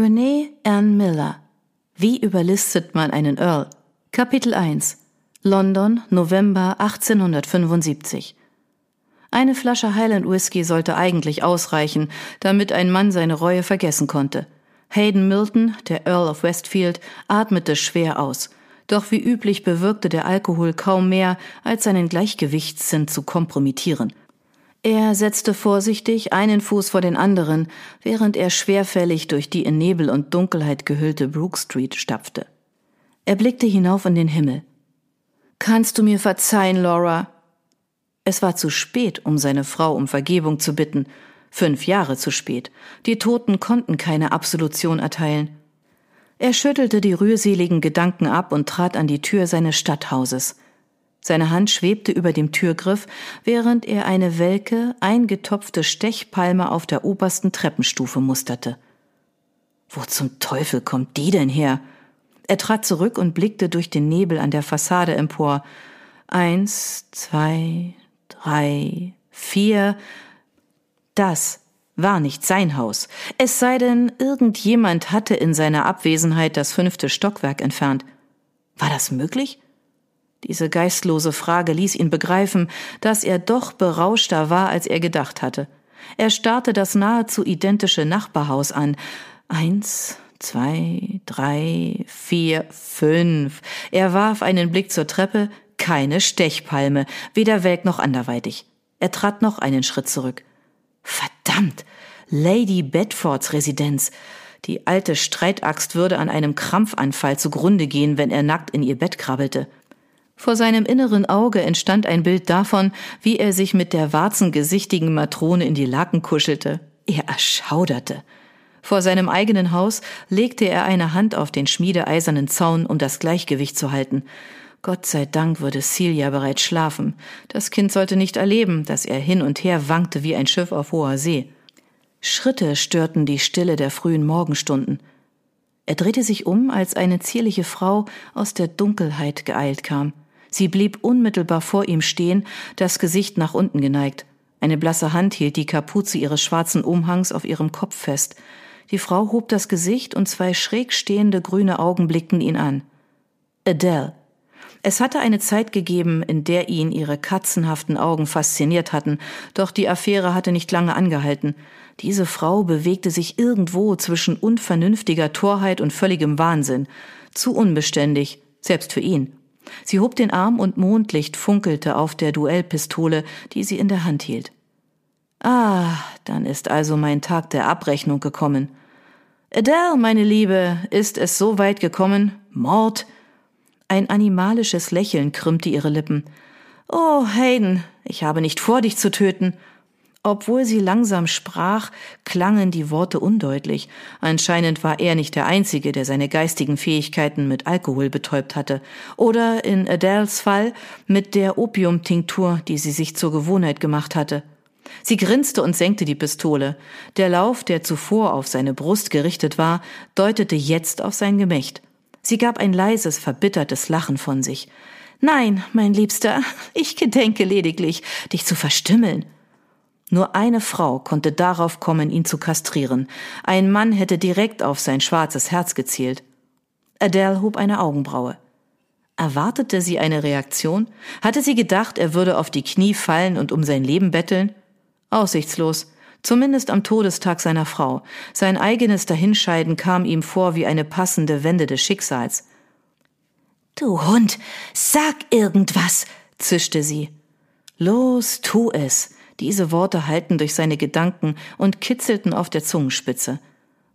Renee Ann Miller. Wie überlistet man einen Earl? Kapitel 1. London, November 1875. Eine Flasche Highland Whisky sollte eigentlich ausreichen, damit ein Mann seine Reue vergessen konnte. Hayden Milton, der Earl of Westfield, atmete schwer aus. Doch wie üblich bewirkte der Alkohol kaum mehr, als seinen Gleichgewichtssinn zu kompromittieren. Er setzte vorsichtig einen Fuß vor den anderen, während er schwerfällig durch die in Nebel und Dunkelheit gehüllte Brook Street stapfte. Er blickte hinauf in den Himmel. Kannst du mir verzeihen, Laura? Es war zu spät, um seine Frau um Vergebung zu bitten. Fünf Jahre zu spät. Die Toten konnten keine Absolution erteilen. Er schüttelte die rührseligen Gedanken ab und trat an die Tür seines Stadthauses. Seine Hand schwebte über dem Türgriff, während er eine welke, eingetopfte Stechpalme auf der obersten Treppenstufe musterte. Wo zum Teufel kommt die denn her? Er trat zurück und blickte durch den Nebel an der Fassade empor. Eins, zwei, drei, vier. Das war nicht sein Haus. Es sei denn, irgendjemand hatte in seiner Abwesenheit das fünfte Stockwerk entfernt. War das möglich? Diese geistlose Frage ließ ihn begreifen, dass er doch berauschter war, als er gedacht hatte. Er starrte das nahezu identische Nachbarhaus an. Eins, zwei, drei, vier, fünf. Er warf einen Blick zur Treppe, keine Stechpalme, weder welk noch anderweitig. Er trat noch einen Schritt zurück. Verdammt! Lady Bedfords Residenz. Die alte Streitaxt würde an einem Krampfanfall zugrunde gehen, wenn er nackt in ihr Bett krabbelte. Vor seinem inneren Auge entstand ein Bild davon, wie er sich mit der warzengesichtigen Matrone in die Laken kuschelte. Er erschauderte. Vor seinem eigenen Haus legte er eine Hand auf den schmiedeeisernen Zaun, um das Gleichgewicht zu halten. Gott sei Dank würde Celia bereits schlafen. Das Kind sollte nicht erleben, dass er hin und her wankte wie ein Schiff auf hoher See. Schritte störten die Stille der frühen Morgenstunden. Er drehte sich um, als eine zierliche Frau aus der Dunkelheit geeilt kam. Sie blieb unmittelbar vor ihm stehen, das Gesicht nach unten geneigt. Eine blasse Hand hielt die Kapuze ihres schwarzen Umhangs auf ihrem Kopf fest. Die Frau hob das Gesicht und zwei schräg stehende grüne Augen blickten ihn an. Adele. Es hatte eine Zeit gegeben, in der ihn ihre katzenhaften Augen fasziniert hatten, doch die Affäre hatte nicht lange angehalten. Diese Frau bewegte sich irgendwo zwischen unvernünftiger Torheit und völligem Wahnsinn. Zu unbeständig, selbst für ihn. Sie hob den Arm und Mondlicht funkelte auf der Duellpistole, die sie in der Hand hielt. Ah, dann ist also mein Tag der Abrechnung gekommen. Adele, meine Liebe, ist es so weit gekommen? Mord? Ein animalisches Lächeln krümmte ihre Lippen. Oh, Hayden, ich habe nicht vor, dich zu töten. Obwohl sie langsam sprach, klangen die Worte undeutlich. Anscheinend war er nicht der Einzige, der seine geistigen Fähigkeiten mit Alkohol betäubt hatte. Oder in Adels Fall mit der Opiumtinktur, die sie sich zur Gewohnheit gemacht hatte. Sie grinste und senkte die Pistole. Der Lauf, der zuvor auf seine Brust gerichtet war, deutete jetzt auf sein Gemächt. Sie gab ein leises, verbittertes Lachen von sich. Nein, mein Liebster, ich gedenke lediglich, dich zu verstümmeln. Nur eine Frau konnte darauf kommen, ihn zu kastrieren. Ein Mann hätte direkt auf sein schwarzes Herz gezielt. Adele hob eine Augenbraue. Erwartete sie eine Reaktion? Hatte sie gedacht, er würde auf die Knie fallen und um sein Leben betteln? Aussichtslos. Zumindest am Todestag seiner Frau. Sein eigenes Dahinscheiden kam ihm vor wie eine passende Wende des Schicksals. Du Hund, sag irgendwas, zischte sie. Los, tu es. Diese Worte hallten durch seine Gedanken und kitzelten auf der Zungenspitze.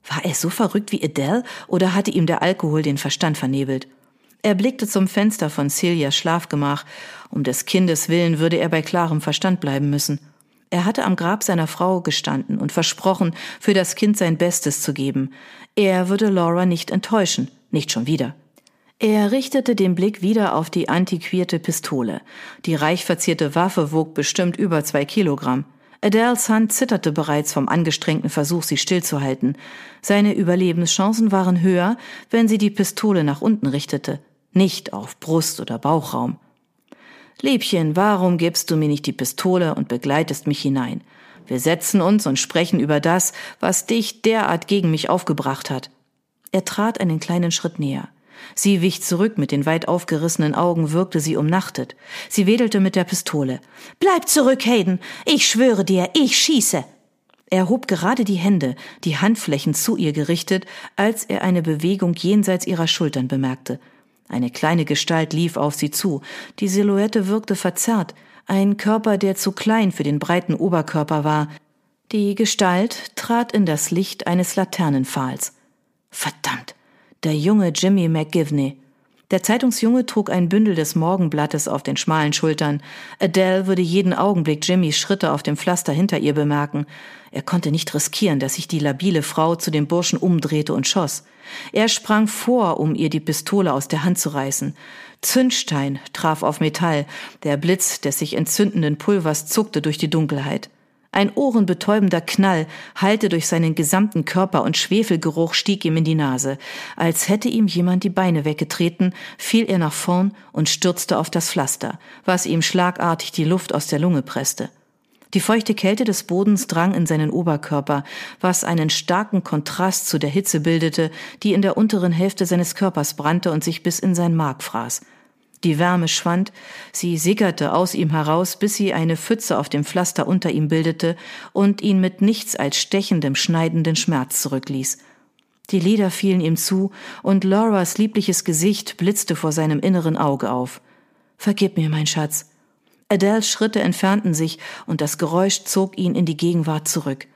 War er so verrückt wie Adele oder hatte ihm der Alkohol den Verstand vernebelt? Er blickte zum Fenster von Celias Schlafgemach. Um des Kindes willen würde er bei klarem Verstand bleiben müssen. Er hatte am Grab seiner Frau gestanden und versprochen, für das Kind sein Bestes zu geben. Er würde Laura nicht enttäuschen, nicht schon wieder. Er richtete den Blick wieder auf die antiquierte Pistole. Die reich verzierte Waffe wog bestimmt über zwei Kilogramm. Adels Hand zitterte bereits vom angestrengten Versuch, sie stillzuhalten. Seine Überlebenschancen waren höher, wenn sie die Pistole nach unten richtete, nicht auf Brust oder Bauchraum. Liebchen, warum gibst du mir nicht die Pistole und begleitest mich hinein? Wir setzen uns und sprechen über das, was dich derart gegen mich aufgebracht hat. Er trat einen kleinen Schritt näher. Sie wich zurück, mit den weit aufgerissenen Augen wirkte sie umnachtet. Sie wedelte mit der Pistole. Bleib zurück, Hayden! Ich schwöre dir, ich schieße! Er hob gerade die Hände, die Handflächen zu ihr gerichtet, als er eine Bewegung jenseits ihrer Schultern bemerkte. Eine kleine Gestalt lief auf sie zu. Die Silhouette wirkte verzerrt, ein Körper, der zu klein für den breiten Oberkörper war. Die Gestalt trat in das Licht eines Laternenpfahls. Verdammt, der junge Jimmy McGivney. Der Zeitungsjunge trug ein Bündel des Morgenblattes auf den schmalen Schultern. Adele würde jeden Augenblick Jimmys Schritte auf dem Pflaster hinter ihr bemerken. Er konnte nicht riskieren, dass sich die labile Frau zu dem Burschen umdrehte und schoss. Er sprang vor, um ihr die Pistole aus der Hand zu reißen. Zündstein traf auf Metall. Der Blitz des sich entzündenden Pulvers zuckte durch die Dunkelheit. Ein ohrenbetäubender Knall hallte durch seinen gesamten Körper und Schwefelgeruch stieg ihm in die Nase. Als hätte ihm jemand die Beine weggetreten, fiel er nach vorn und stürzte auf das Pflaster, was ihm schlagartig die Luft aus der Lunge presste. Die feuchte Kälte des Bodens drang in seinen Oberkörper, was einen starken Kontrast zu der Hitze bildete, die in der unteren Hälfte seines Körpers brannte und sich bis in sein Mark fraß. Die Wärme schwand, sie sickerte aus ihm heraus, bis sie eine Pfütze auf dem Pflaster unter ihm bildete und ihn mit nichts als stechendem, schneidenden Schmerz zurückließ. Die Lider fielen ihm zu, und Lauras liebliches Gesicht blitzte vor seinem inneren Auge auf. Vergib mir, mein Schatz. Adels Schritte entfernten sich, und das Geräusch zog ihn in die Gegenwart zurück.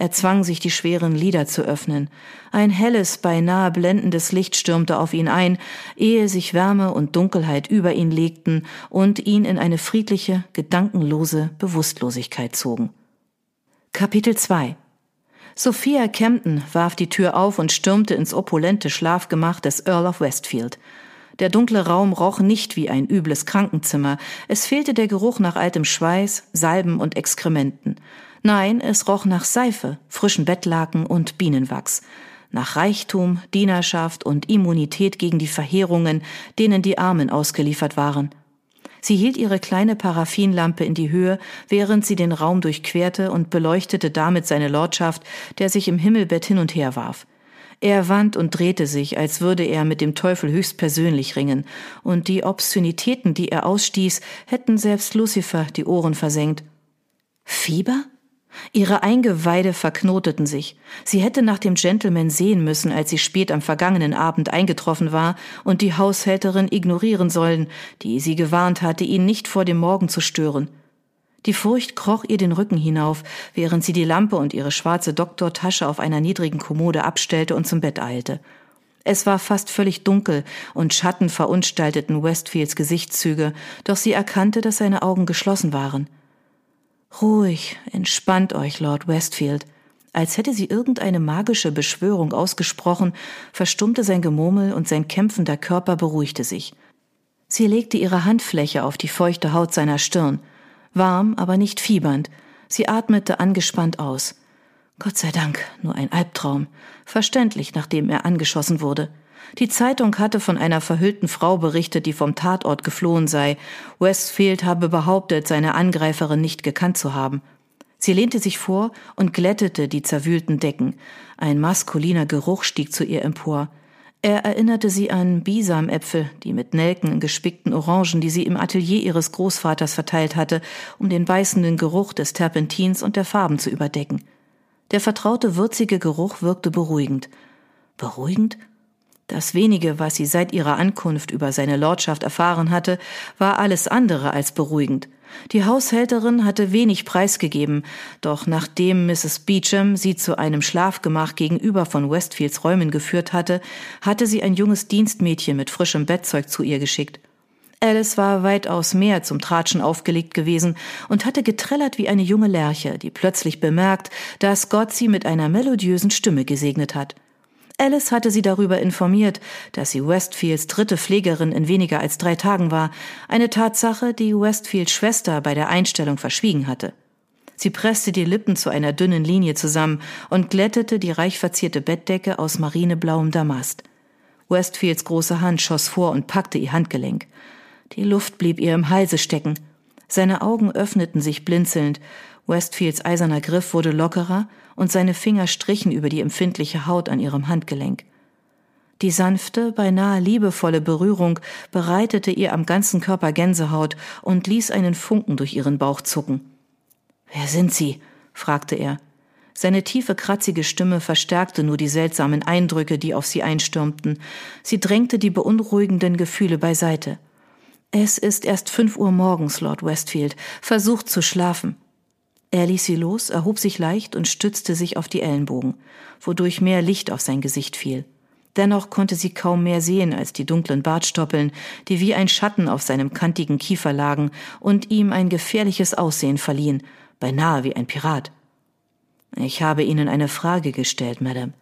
Er zwang sich, die schweren Lider zu öffnen. Ein helles, beinahe blendendes Licht stürmte auf ihn ein, ehe sich Wärme und Dunkelheit über ihn legten und ihn in eine friedliche, gedankenlose Bewusstlosigkeit zogen. Kapitel 2 Sophia Camden warf die Tür auf und stürmte ins opulente Schlafgemach des Earl of Westfield. Der dunkle Raum roch nicht wie ein übles Krankenzimmer, es fehlte der Geruch nach altem Schweiß, Salben und Exkrementen. Nein, es roch nach Seife, frischen Bettlaken und Bienenwachs, nach Reichtum, Dienerschaft und Immunität gegen die Verheerungen, denen die Armen ausgeliefert waren. Sie hielt ihre kleine Paraffinlampe in die Höhe, während sie den Raum durchquerte und beleuchtete damit seine Lordschaft, der sich im Himmelbett hin und her warf. Er wand und drehte sich, als würde er mit dem Teufel höchstpersönlich ringen, und die Obszönitäten, die er ausstieß, hätten selbst Lucifer die Ohren versenkt. Fieber? Ihre Eingeweide verknoteten sich. Sie hätte nach dem Gentleman sehen müssen, als sie spät am vergangenen Abend eingetroffen war und die Haushälterin ignorieren sollen, die sie gewarnt hatte, ihn nicht vor dem Morgen zu stören. Die Furcht kroch ihr den Rücken hinauf, während sie die Lampe und ihre schwarze Doktortasche auf einer niedrigen Kommode abstellte und zum Bett eilte. Es war fast völlig dunkel und Schatten verunstalteten Westfields Gesichtszüge, doch sie erkannte, dass seine Augen geschlossen waren. Ruhig, entspannt euch, Lord Westfield. Als hätte sie irgendeine magische Beschwörung ausgesprochen, verstummte sein Gemurmel und sein kämpfender Körper beruhigte sich. Sie legte ihre Handfläche auf die feuchte Haut seiner Stirn, warm, aber nicht fiebernd. Sie atmete angespannt aus. Gott sei Dank, nur ein Albtraum. Verständlich, nachdem er angeschossen wurde. Die Zeitung hatte von einer verhüllten Frau berichtet, die vom Tatort geflohen sei. Westfield habe behauptet, seine Angreiferin nicht gekannt zu haben. Sie lehnte sich vor und glättete die zerwühlten Decken. Ein maskuliner Geruch stieg zu ihr empor. Er erinnerte sie an Bisamäpfel, die mit Nelken gespickten Orangen, die sie im Atelier ihres Großvaters verteilt hatte, um den beißenden Geruch des Terpentins und der Farben zu überdecken. Der vertraute würzige Geruch wirkte beruhigend. Beruhigend? Das wenige, was sie seit ihrer Ankunft über seine Lordschaft erfahren hatte, war alles andere als beruhigend. Die Haushälterin hatte wenig preisgegeben, doch nachdem Mrs. Beecham sie zu einem Schlafgemach gegenüber von Westfields Räumen geführt hatte, hatte sie ein junges Dienstmädchen mit frischem Bettzeug zu ihr geschickt. Alice war weitaus mehr zum Tratschen aufgelegt gewesen und hatte getrellert wie eine junge Lerche, die plötzlich bemerkt, dass Gott sie mit einer melodiösen Stimme gesegnet hat. Alice hatte sie darüber informiert, dass sie Westfields dritte Pflegerin in weniger als drei Tagen war, eine Tatsache, die Westfields Schwester bei der Einstellung verschwiegen hatte. Sie presste die Lippen zu einer dünnen Linie zusammen und glättete die reich verzierte Bettdecke aus marineblauem Damast. Westfields große Hand schoss vor und packte ihr Handgelenk. Die Luft blieb ihr im Halse stecken. Seine Augen öffneten sich blinzelnd. Westfields eiserner Griff wurde lockerer und seine Finger strichen über die empfindliche Haut an ihrem Handgelenk. Die sanfte, beinahe liebevolle Berührung bereitete ihr am ganzen Körper Gänsehaut und ließ einen Funken durch ihren Bauch zucken. Wer sind Sie? fragte er. Seine tiefe, kratzige Stimme verstärkte nur die seltsamen Eindrücke, die auf sie einstürmten. Sie drängte die beunruhigenden Gefühle beiseite. Es ist erst fünf Uhr morgens, Lord Westfield. Versucht zu schlafen. Er ließ sie los, erhob sich leicht und stützte sich auf die Ellenbogen, wodurch mehr Licht auf sein Gesicht fiel. Dennoch konnte sie kaum mehr sehen als die dunklen Bartstoppeln, die wie ein Schatten auf seinem kantigen Kiefer lagen und ihm ein gefährliches Aussehen verliehen, beinahe wie ein Pirat. Ich habe Ihnen eine Frage gestellt, Madame.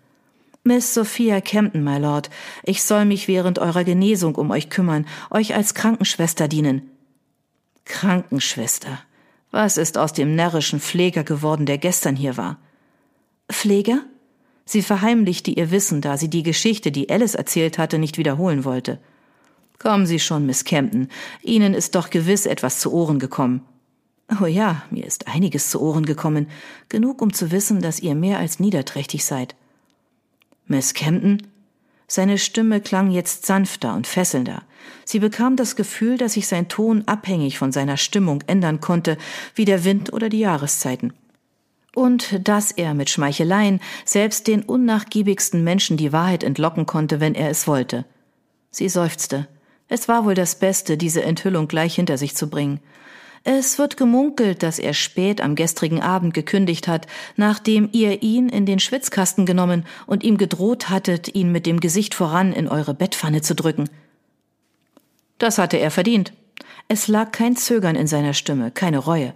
Miss Sophia Campton, my Lord, ich soll mich während eurer Genesung um euch kümmern, euch als Krankenschwester dienen. Krankenschwester. Was ist aus dem närrischen Pfleger geworden, der gestern hier war? Pfleger? Sie verheimlichte ihr Wissen, da sie die Geschichte, die Alice erzählt hatte, nicht wiederholen wollte. Kommen Sie schon, Miss Campton. Ihnen ist doch gewiss etwas zu Ohren gekommen. Oh ja, mir ist einiges zu Ohren gekommen, genug um zu wissen, dass ihr mehr als niederträchtig seid. Miss Campton? Seine Stimme klang jetzt sanfter und fesselnder. Sie bekam das Gefühl, dass sich sein Ton abhängig von seiner Stimmung ändern konnte, wie der Wind oder die Jahreszeiten. Und dass er mit Schmeicheleien selbst den unnachgiebigsten Menschen die Wahrheit entlocken konnte, wenn er es wollte. Sie seufzte. Es war wohl das Beste, diese Enthüllung gleich hinter sich zu bringen. Es wird gemunkelt, dass er spät am gestrigen Abend gekündigt hat, nachdem ihr ihn in den Schwitzkasten genommen und ihm gedroht hattet, ihn mit dem Gesicht voran in eure Bettpfanne zu drücken. Das hatte er verdient. Es lag kein Zögern in seiner Stimme, keine Reue.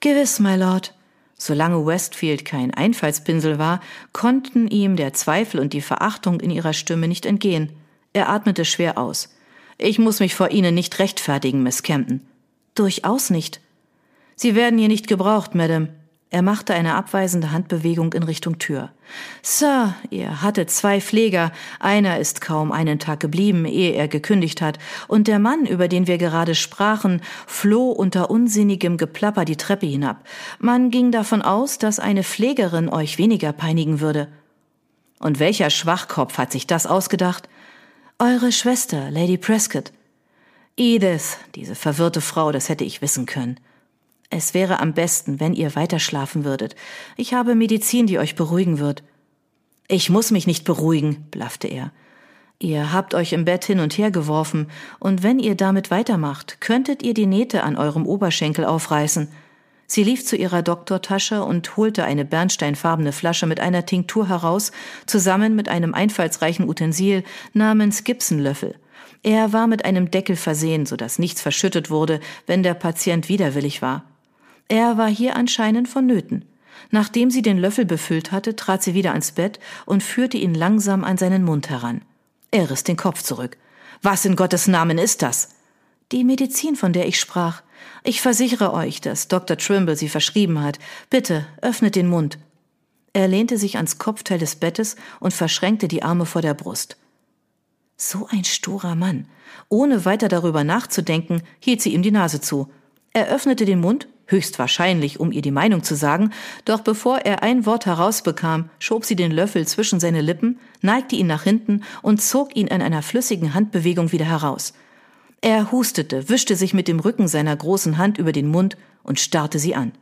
Gewiss, my Lord. Solange Westfield kein Einfallspinsel war, konnten ihm der Zweifel und die Verachtung in ihrer Stimme nicht entgehen. Er atmete schwer aus. Ich muss mich vor Ihnen nicht rechtfertigen, Miss Campton. Durchaus nicht. Sie werden hier nicht gebraucht, Madame. Er machte eine abweisende Handbewegung in Richtung Tür. Sir, ihr hattet zwei Pfleger, einer ist kaum einen Tag geblieben, ehe er gekündigt hat, und der Mann, über den wir gerade sprachen, floh unter unsinnigem Geplapper die Treppe hinab. Man ging davon aus, dass eine Pflegerin euch weniger peinigen würde. Und welcher Schwachkopf hat sich das ausgedacht? Eure Schwester, Lady Prescott. Edith, diese verwirrte Frau, das hätte ich wissen können. Es wäre am besten, wenn ihr weiter schlafen würdet. Ich habe Medizin, die euch beruhigen wird. Ich muss mich nicht beruhigen, blaffte er. Ihr habt euch im Bett hin und her geworfen, und wenn ihr damit weitermacht, könntet ihr die Nähte an eurem Oberschenkel aufreißen. Sie lief zu ihrer Doktortasche und holte eine bernsteinfarbene Flasche mit einer Tinktur heraus, zusammen mit einem einfallsreichen Utensil namens Gibsonlöffel. Er war mit einem Deckel versehen, so dass nichts verschüttet wurde, wenn der Patient widerwillig war. Er war hier anscheinend vonnöten. Nachdem sie den Löffel befüllt hatte, trat sie wieder ans Bett und führte ihn langsam an seinen Mund heran. Er riss den Kopf zurück. Was in Gottes Namen ist das? Die Medizin, von der ich sprach. Ich versichere euch, dass Dr. Trimble sie verschrieben hat. Bitte, öffnet den Mund. Er lehnte sich ans Kopfteil des Bettes und verschränkte die Arme vor der Brust. So ein sturer Mann. Ohne weiter darüber nachzudenken, hielt sie ihm die Nase zu. Er öffnete den Mund, höchstwahrscheinlich, um ihr die Meinung zu sagen, doch bevor er ein Wort herausbekam, schob sie den Löffel zwischen seine Lippen, neigte ihn nach hinten und zog ihn in einer flüssigen Handbewegung wieder heraus. Er hustete, wischte sich mit dem Rücken seiner großen Hand über den Mund und starrte sie an.